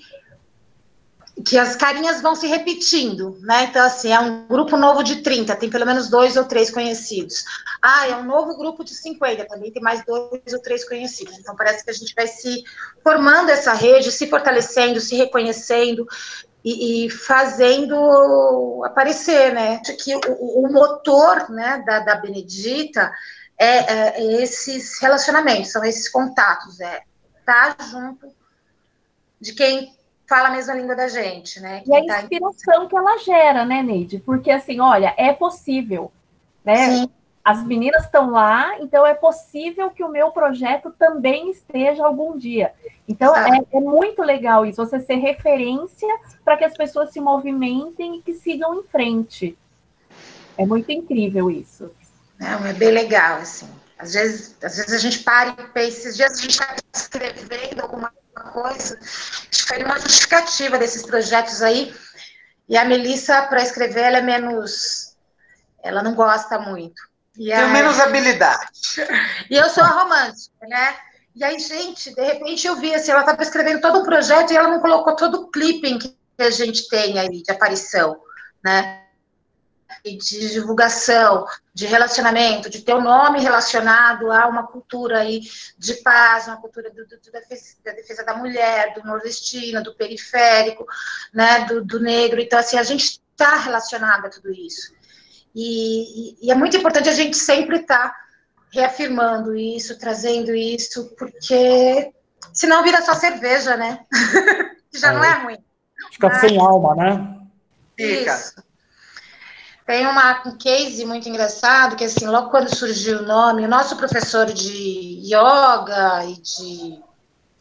que as carinhas vão se repetindo, né? Então, assim, é um grupo novo de 30, tem pelo menos dois ou três conhecidos. Ah, é um novo grupo de 50, também tem mais dois ou três conhecidos. Então, parece que a gente vai se formando essa rede, se fortalecendo, se reconhecendo e, e fazendo aparecer, né? Que o, o motor né, da, da Benedita é, é, é esses relacionamentos, são esses contatos, é estar junto de quem fala a mesma língua da gente, né? e a tá inspiração em... que ela gera, né, Neide? Porque assim, olha, é possível, né? Sim. As meninas estão lá, então é possível que o meu projeto também esteja algum dia. Então é, é, muito legal isso, você ser referência para que as pessoas se movimentem e que sigam em frente. É muito incrível isso. Não, é bem legal, assim. Às vezes, às vezes a gente para e pensa, esses dias a gente está escrevendo alguma coisa. Acho que foi uma justificativa desses projetos aí. E a Melissa, para escrever, ela é menos. Ela não gosta muito. E Tem menos habilidade. E eu sou a romântica, né? E aí, gente, de repente eu vi assim, ela estava escrevendo todo um projeto e ela não colocou todo o clipping que a gente tem aí de aparição, né? De divulgação, de relacionamento, de ter o um nome relacionado a uma cultura aí de paz, uma cultura do, do, da, defesa, da, defesa, da mulher, do nordestino, do periférico, né, do, do negro. Então, assim, a gente está relacionado a tudo isso. E, e, e, é muito importante a gente sempre estar tá reafirmando isso, trazendo isso, porque senão vira só cerveja, né? já é. não é ruim. Fica Mas... sem alma, né? Fica. Isso. Tem uma, um case muito engraçado, que assim, logo quando surgiu o nome, o nosso professor de yoga e de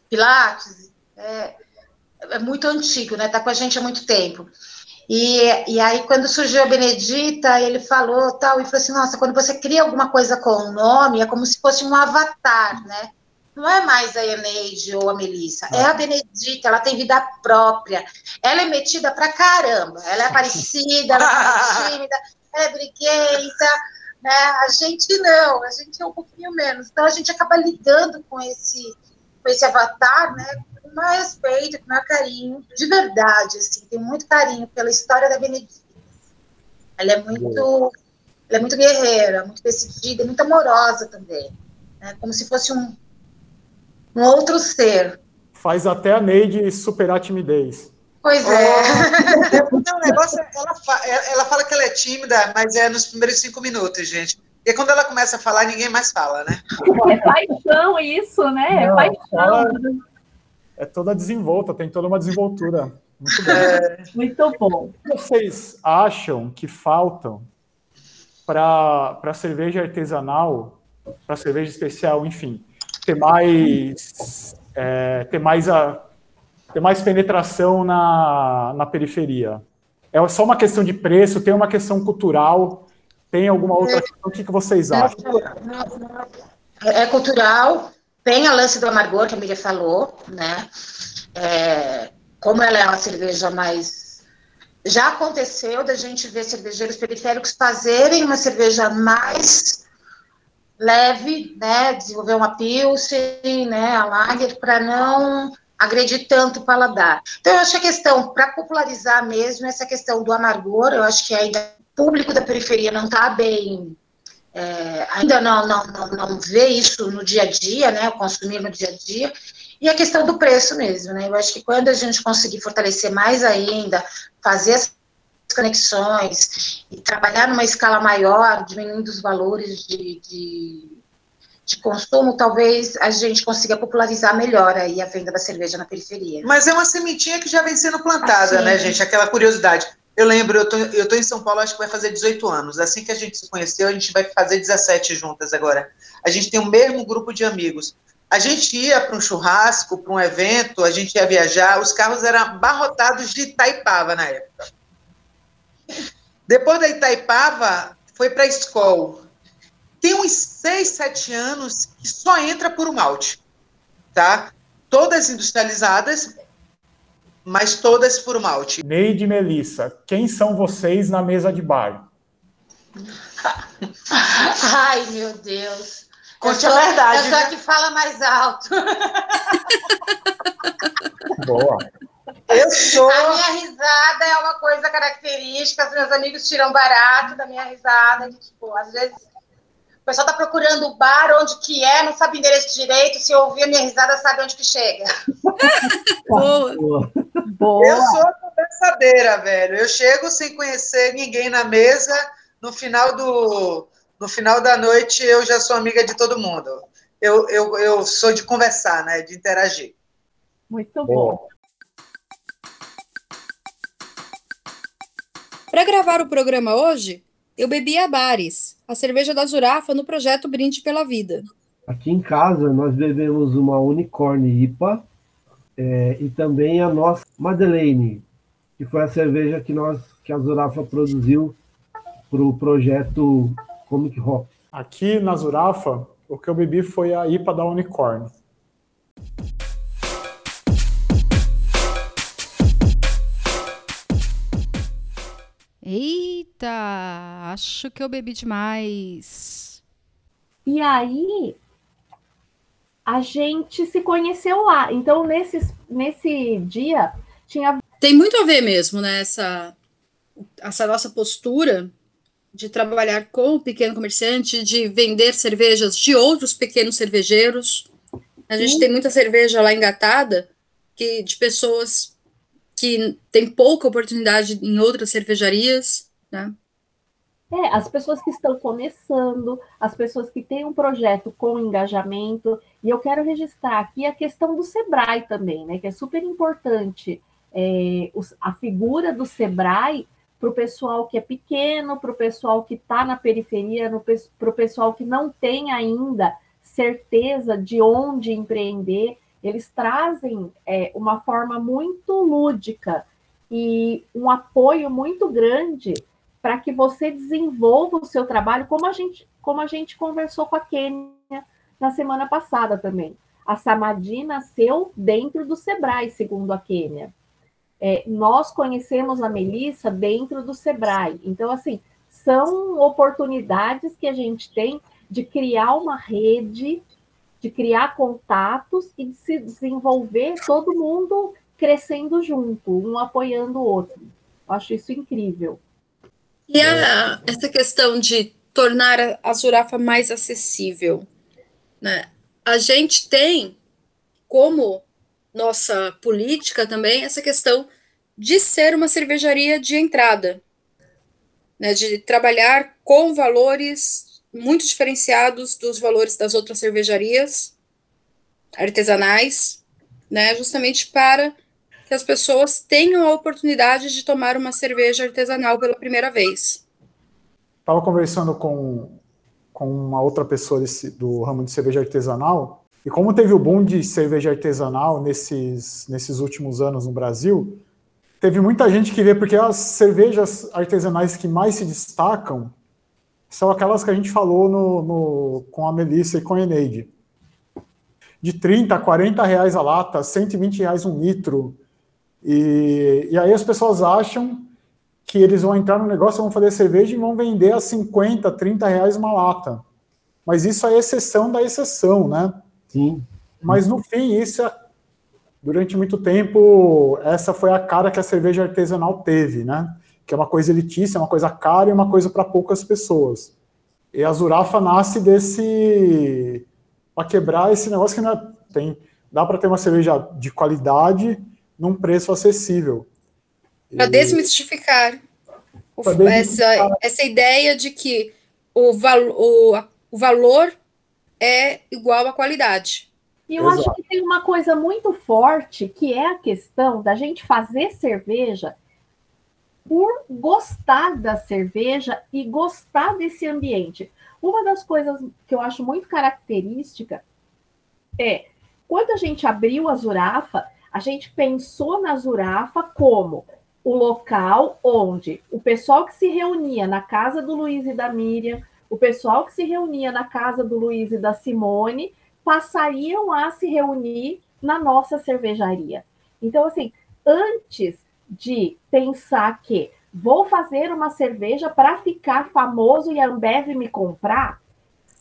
pilates é, é muito antigo, né? Tá com a gente há muito tempo. E, e aí, quando surgiu a Benedita, ele falou tal, e falou assim, nossa, quando você cria alguma coisa com o um nome, é como se fosse um avatar, né? Não é mais a Eneide ou a Melissa, é a Benedita, ela tem vida própria. Ela é metida pra caramba, ela é parecida, ela é tímida, ela é briguenta, né? A gente não, a gente é um pouquinho menos. Então a gente acaba lidando com esse, com esse avatar, né? Com mais respeito, com maior carinho, de verdade, assim, tem muito carinho pela história da Benedita. Ela é muito, ela é muito guerreira, muito decidida, muito amorosa também. Né? Como se fosse um um outro ser. Faz até a Neide superar a timidez. Pois é. Oh. Não, o negócio, ela, ela fala que ela é tímida, mas é nos primeiros cinco minutos, gente. E quando ela começa a falar, ninguém mais fala, né? É paixão isso, né? É Não, é paixão. É toda desenvolta, tem toda uma desenvoltura. Muito bom. É... Muito bom. O que vocês acham que faltam para cerveja artesanal, para cerveja especial, enfim, ter mais, é, ter mais, a, ter mais penetração na, na periferia? É só uma questão de preço? Tem uma questão cultural? Tem alguma outra questão? O que, que vocês acham? É cultural, tem a lance do amargor que a Miriam falou, né? É, como ela é uma cerveja mais. Já aconteceu da gente ver cervejeiros periféricos fazerem uma cerveja mais leve, né? Desenvolver uma Pilsen, né? A Lager, para não agredir tanto o paladar. Então, eu acho que a questão, para popularizar mesmo, essa questão do amargor, eu acho que ainda o público da periferia não está bem. É, ainda não, não, não, não vê isso no dia a dia, né? Consumir no dia a dia. E a questão do preço mesmo, né? Eu acho que quando a gente conseguir fortalecer mais ainda, fazer as conexões e trabalhar numa escala maior, diminuindo os valores de, de, de, consumo, talvez a gente consiga popularizar melhor aí a venda da cerveja na periferia. Mas é uma sementinha que já vem sendo plantada, Assim. né, gente? Aquela curiosidade. Eu lembro, eu tô, eu tô em São Paulo, acho que vai fazer 18 anos. Assim que a gente se conheceu, a gente vai fazer 17 juntas agora. A gente tem o mesmo grupo de amigos. A gente ia para um churrasco, para um evento, a gente ia viajar, os carros eram abarrotados de Itaipava na época. Depois da Itaipava, foi para a escola. Tem uns 6, 7 anos que só entra por um malte, tá? Todas industrializadas, mas todas por um malte. Neide e Melissa, quem são vocês na mesa de bar? Ai, meu Deus. Conte eu a verdade, Eu sou né? a que fala mais alto. Boa. Eu sou. A minha risada é uma coisa característica. Os meus amigos tiram barato da minha risada. tipo, às vezes o pessoal tá procurando o bar onde que é, não sabe o endereço direito. Se ouvir a minha risada, sabe onde que chega. Boa. Eu sou a conversadeira, velho. Eu chego sem conhecer ninguém na mesa. No final do, no final da noite, eu já sou amiga de todo mundo. Eu, eu, eu sou de conversar, né? De interagir. Muito Boa. bom. Para gravar o programa hoje, eu bebi a Bares, a cerveja da Zurafa no projeto Brinde pela Vida. Aqui em casa nós bebemos uma Unicorn IPA é, e também a nossa Madeleine, que foi a cerveja que nós que a Zurafa produziu para o projeto Comic Hop. Aqui na Zurafa, o que eu bebi foi a IPA da Unicorn. Eita, acho que eu bebi demais. E aí, a gente se conheceu lá. Então, nesse, nesse dia, tinha Tem muito a ver mesmo, né? Essa, essa nossa postura de trabalhar com o pequeno comerciante, de vender cervejas de outros pequenos cervejeiros. A gente Sim. tem muita cerveja lá engatada que, de pessoas que têm pouca oportunidade em outras cervejarias, né? É, as pessoas que estão começando, as pessoas que têm um projeto com engajamento, e eu quero registrar aqui a questão do Sebrae também, né? Que é super importante é, a figura do Sebrae para o pessoal que é pequeno, para o pessoal que está na periferia, para o pessoal que não tem ainda certeza de onde empreender. Eles trazem é, uma forma muito lúdica e um apoio muito grande para que você desenvolva o seu trabalho, como a gente, como a gente conversou com a Kênia na semana passada também. A Samadi nasceu dentro do Sebrae, segundo a Kênia. É, nós conhecemos a Melissa dentro do Sebrae. Então, assim, são oportunidades que a gente tem de criar uma rede, de criar contatos e de se desenvolver todo mundo crescendo junto, um apoiando o outro. Eu acho isso incrível. E a- essa questão de tornar a, Zurafa mais acessível, né? A gente tem como nossa política também essa questão de ser uma cervejaria de entrada, né? De trabalhar com valores muito diferenciados dos valores das outras cervejarias artesanais, né? Justamente para que as pessoas tenham a oportunidade de tomar uma cerveja artesanal pela primeira vez. Estava conversando com, com uma outra pessoa desse- do ramo de cerveja artesanal E como teve o boom de cerveja artesanal nesses, nesses últimos anos no Brasil, teve muita gente que vê, porque as cervejas artesanais que mais se destacam são aquelas que a gente falou no, no com a Melissa e com a Eneide. De 30, 40 reais a lata, 120 reais um litro. E, e aí as pessoas acham que eles vão entrar no negócio, vão fazer cerveja e vão vender a 50, 30 reais uma lata. Mas isso é exceção da exceção, né? Sim. Mas no fim, isso é, durante muito tempo, essa foi a cara que a cerveja artesanal teve, né? Que é uma coisa elitícia, é uma coisa cara e uma coisa para poucas pessoas. E a Zurafa nasce desse para quebrar esse negócio que não é, tem dá para ter uma cerveja de qualidade num preço acessível. Para desmistificar o, desmistificar. Essa, essa ideia de que o, val, o, o valor é igual à qualidade. E eu Exato. acho que tem uma coisa muito forte que é a questão da gente fazer cerveja por gostar da cerveja e gostar desse ambiente. Uma das coisas que eu acho muito característica é quando a gente abriu a Zurafa, a gente pensou na Zurafa como o local onde o pessoal que se reunia na casa do Luiz e da Miriam, o pessoal que se reunia na casa do Luiz e da Simone, passariam a se reunir na nossa cervejaria. Então, assim, antes de pensar que vou fazer uma cerveja para ficar famoso e a Ambev me comprar,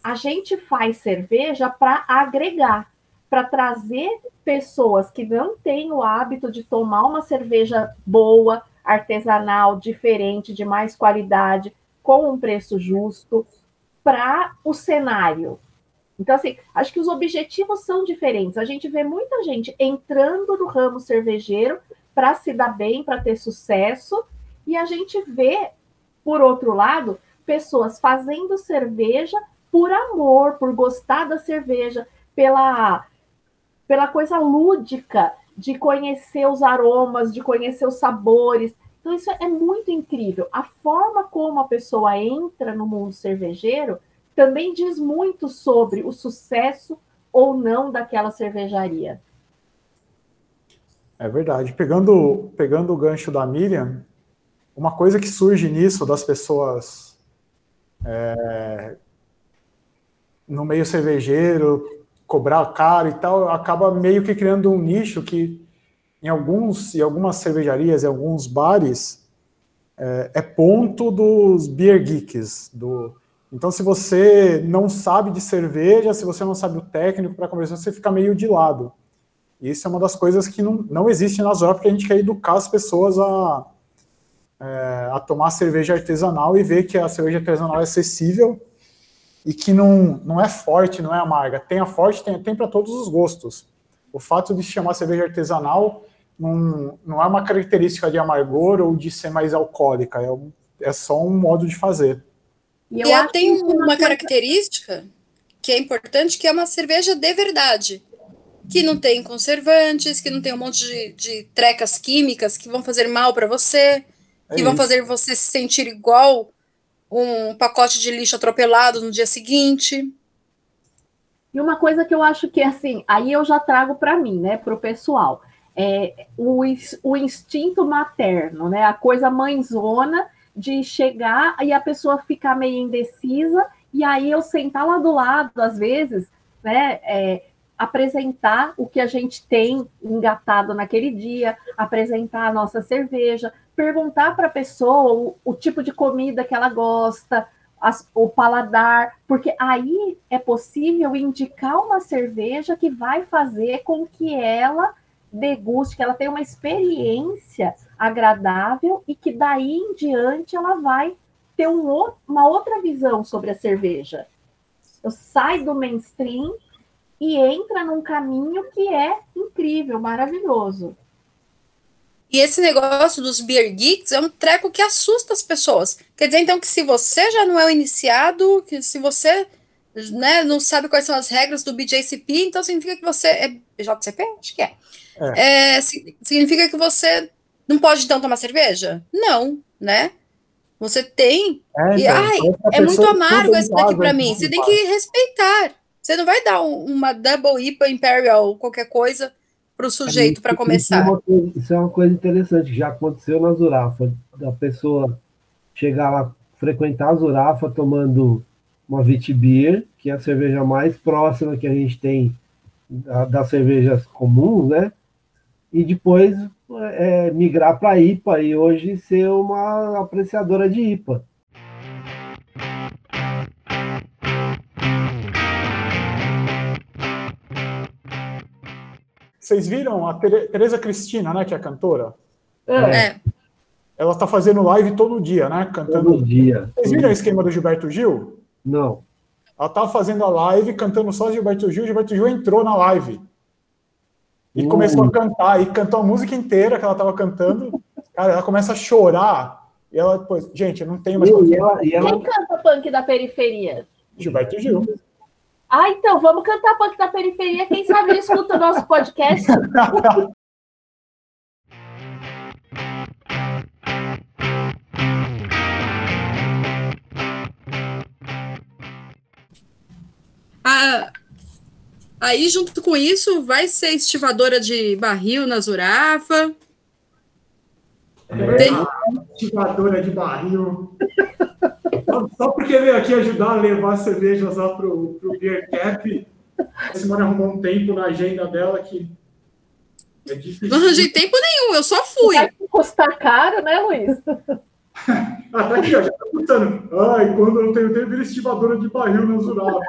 a gente faz cerveja para agregar, para trazer pessoas que não têm o hábito de tomar uma cerveja boa, artesanal, diferente, de mais qualidade, com um preço justo, para o cenário. Então, assim, acho que os objetivos são diferentes. A gente vê muita gente entrando no ramo cervejeiro para se dar bem, para ter sucesso, e a gente vê, por outro lado, pessoas fazendo cerveja por amor, por gostar da cerveja, pela, pela coisa lúdica de conhecer os aromas, de conhecer os sabores. Então, isso é muito incrível. A forma como a pessoa entra no mundo cervejeiro também diz muito sobre o sucesso ou não daquela cervejaria. É verdade. Pegando, pegando o gancho da Miriam, uma coisa que surge nisso das pessoas é, no meio cervejeiro, cobrar caro e tal, acaba meio que criando um nicho que em alguns em algumas cervejarias, em alguns bares, é, é ponto dos beer geeks. Do, então, se você não sabe de cerveja, se você não sabe o técnico para conversar, você fica meio de lado. Isso é uma das coisas que não, não existe nas horas, porque a gente quer educar as pessoas a, é, a tomar cerveja artesanal e ver que a cerveja artesanal é acessível e que não, não é forte, não é amarga. Tem a forte, tem, tem para todos os gostos. O fato de se chamar cerveja artesanal não, não é uma característica de amargor ou de ser mais alcoólica, é, um- é só um modo de fazer. E E ela tem isso uma característica que é importante, que é uma cerveja de verdade. Que não tem conservantes, que não tem um monte de, de trecas químicas que vão fazer mal para você, É que vão isso. fazer você se sentir igual um pacote de lixo atropelado no dia seguinte. E uma coisa que eu acho que, assim, aí eu já trago para mim, né, para o pessoal, é o, o instinto materno, né, a coisa mãezona de chegar e a pessoa ficar meio indecisa, e aí eu sentar lá do lado, às vezes, né, é, apresentar o que a gente tem engatado naquele dia, apresentar a nossa cerveja, perguntar para a pessoa o, o tipo de comida que ela gosta, as- o paladar, porque aí é possível indicar uma cerveja que vai fazer com que ela deguste, que ela tenha uma experiência agradável e que daí em diante ela vai ter um uma outra visão sobre a cerveja. Eu sai do mainstream e entra num caminho que é incrível, maravilhoso. E esse negócio dos beer geeks é um treco que assusta as pessoas. Quer dizer, então, que se você já não é o iniciado, que se você né, não sabe quais são as regras do BJCP, então significa que você é BJCP? Acho que é. É, si- significa que você não pode, então, tomar cerveja? Não, né? Você tem. É, E, então, ai, essa é muito amargo esse daqui pra mim. tudo Você em tem que respeitar. Você não vai dar um, uma Double IPA Imperial, qualquer coisa, para o sujeito para começar. Isso é, coisa, isso é, uma coisa, interessante, que já aconteceu na Zurafa, da pessoa chegar lá, frequentar a Zurafa tomando uma Vitibir, que é a cerveja mais próxima que a gente tem das cervejas comuns, né? E depois é, migrar para IPA e hoje ser uma apreciadora de IPA. Vocês viram a Tereza Cristina, né, que é a cantora? É. é. Ela está fazendo live todo dia, né? Cantando. Todo dia. Vocês viram o esquema do Gilberto Gil? Não. Ela estava fazendo a live, cantando só Gilberto Gil. Gilberto Gil entrou na live. E uh. começou a cantar. E cantou a música inteira que ela estava cantando. Cara, ela começa a chorar. E ela depois, gente, eu não tenho mais. E ela, e ela... Quem canta punk da periferia? Gilberto Gil. Ah, então, vamos cantar punk da periferia. Quem sabe ele escuta o nosso podcast. ah, aí, junto com isso, vai ser estivadora de barril na Zurafa. É, Tem... Estivadora de barril. Só porque veio aqui ajudar a levar cervejas lá pro, pro Beer Cap, a Simone arrumou um tempo na agenda dela que é difícil. Não arranjei tempo nenhum, eu só fui. Vai custar caro, né, Luiz? aqui, ó, já tá custando. Ai, quando eu não tenho tempo, vira estivadora de barril no Zural.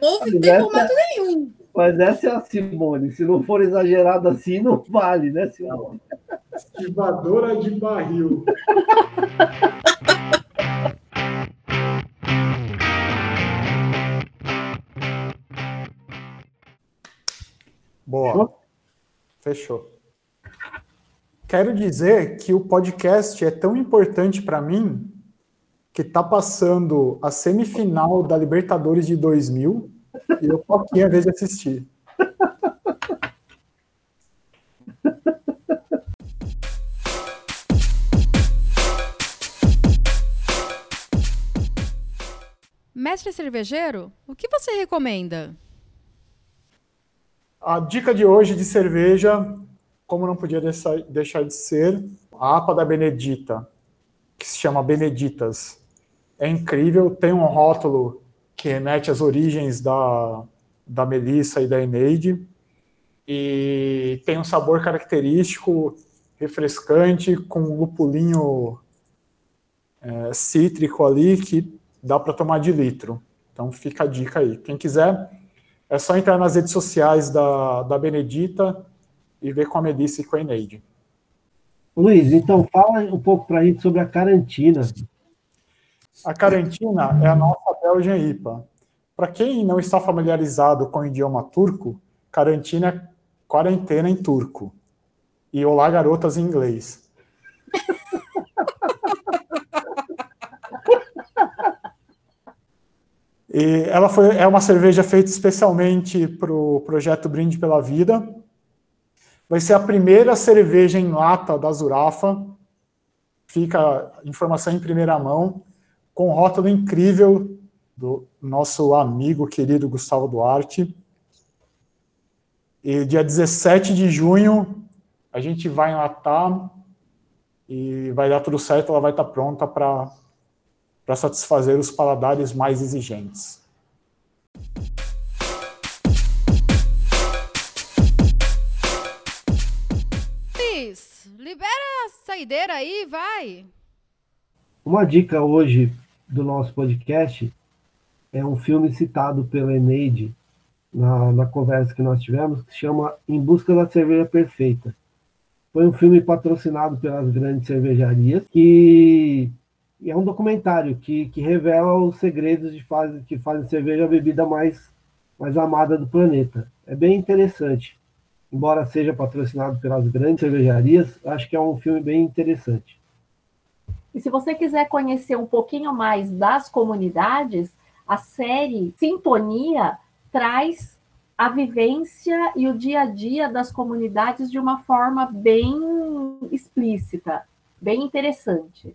Houve tempo momento nenhum. Mas essa é a Simone. Se não for exagerado assim, não vale, né, Simone? Estivadora de barril. Boa. Fechou. Quero dizer que o podcast é tão importante para mim que está passando a semifinal da Libertadores de 2000 e eu aqui a vez de assistir. Mestre cervejeiro, o que você recomenda? A dica de hoje de cerveja, como não podia deixar de ser, a APA da Benedita, que se chama Beneditas. É incrível, tem um rótulo que remete às origens da, da Melissa e da Eneide, e tem um sabor característico, refrescante, com um lupulinho é, cítrico ali, que dá para tomar de litro. Então fica a dica aí. Quem quiser, é só entrar nas redes sociais da, da Benedita e ver com a Melissa e com a Eneide. Luiz, então fala um pouco para a gente sobre a Carantina. A Carantina é a nossa Belgian IPA. Para quem não está familiarizado com o idioma turco, Carantina é quarentena em turco. E Olá Garotas em inglês. E ela foi, é uma cerveja feita especialmente para o projeto Brinde pela Vida. Vai ser a primeira cerveja em lata da Zurafa. Fica informação em primeira mão, com um rótulo incrível do nosso amigo querido Gustavo Duarte. E dia 17 de junho a gente vai enlatar e vai dar tudo certo, ela vai estar pronta para satisfazer os paladares mais exigentes. Libera a saideira aí, vai. Uma dica hoje do nosso podcast é um filme citado pela Eneide na, na conversa que nós tivemos, que chama Em Busca da Cerveja Perfeita. Foi um filme patrocinado pelas grandes cervejarias e é um documentário que, que revela os segredos de faz, que fazem cerveja a bebida mais, mais amada do planeta. É bem interessante. Embora seja patrocinado pelas grandes cervejarias, acho que é um filme bem interessante. E se você quiser conhecer um pouquinho mais das comunidades, a série Sintonia traz a vivência e o dia a dia das comunidades de uma forma bem explícita, bem interessante.